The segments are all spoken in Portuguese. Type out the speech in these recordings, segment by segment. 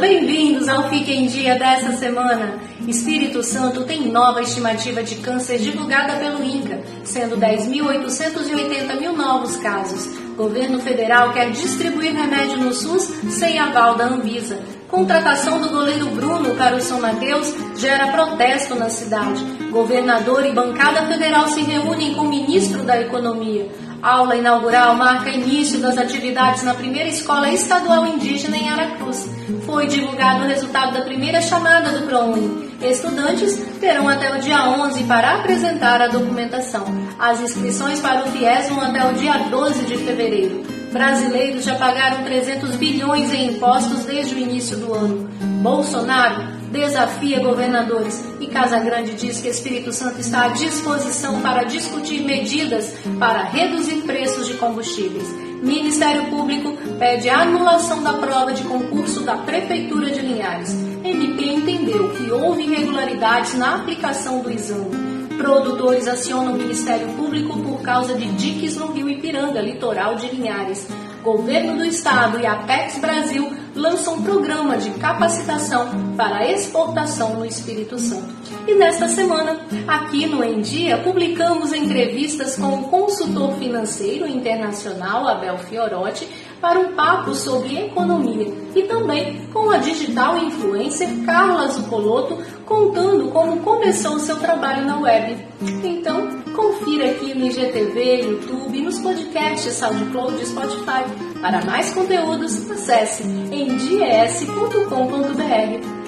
bem-vindos ao Fique em Dia dessa semana. Espírito Santo tem nova estimativa de câncer divulgada pelo INCA, sendo 10.880 mil novos casos. Governo federal quer distribuir remédio no SUS sem aval da Anvisa. Contratação do goleiro Bruno para o São Mateus gera protesto na cidade. Governador e bancada federal se reúnem com o ministro da Economia. Aula inaugural marca início das atividades na primeira escola estadual indígena em Aracruz. Foi divulgado o resultado da primeira chamada do ProUni. Estudantes terão até o dia 11 para apresentar a documentação. As inscrições para o FIES vão até o dia 12 de fevereiro. Brasileiros já pagaram 300 bilhões em impostos desde o início do ano. Bolsonaro desafia governadores e Casa Grande diz que Espírito Santo está à disposição para discutir medidas para reduzir preços de combustíveis. Ministério Público pede a anulação da prova de concurso da Prefeitura de Linhares. MP entendeu que houve irregularidades na aplicação do exame. Produtores acionam o Ministério Público por causa de diques no rio Ipiranga, litoral de Linhares. Governo do Estado e a Apex Brasil lançam um programa de capacitação para exportação no Espírito Santo. E nesta semana, aqui no Em Dia, publicamos entrevistas com o consultor financeiro internacional Abel Fiorotti para um papo sobre economia e também com a digital influencer Carla Zucoloto contando como começou o seu trabalho na web. Então, confira aqui no IGTV, YouTube e nos podcasts SoundCloud e Spotify. Para mais conteúdos, acesse endies.com.br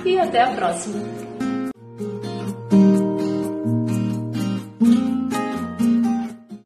e até a próxima!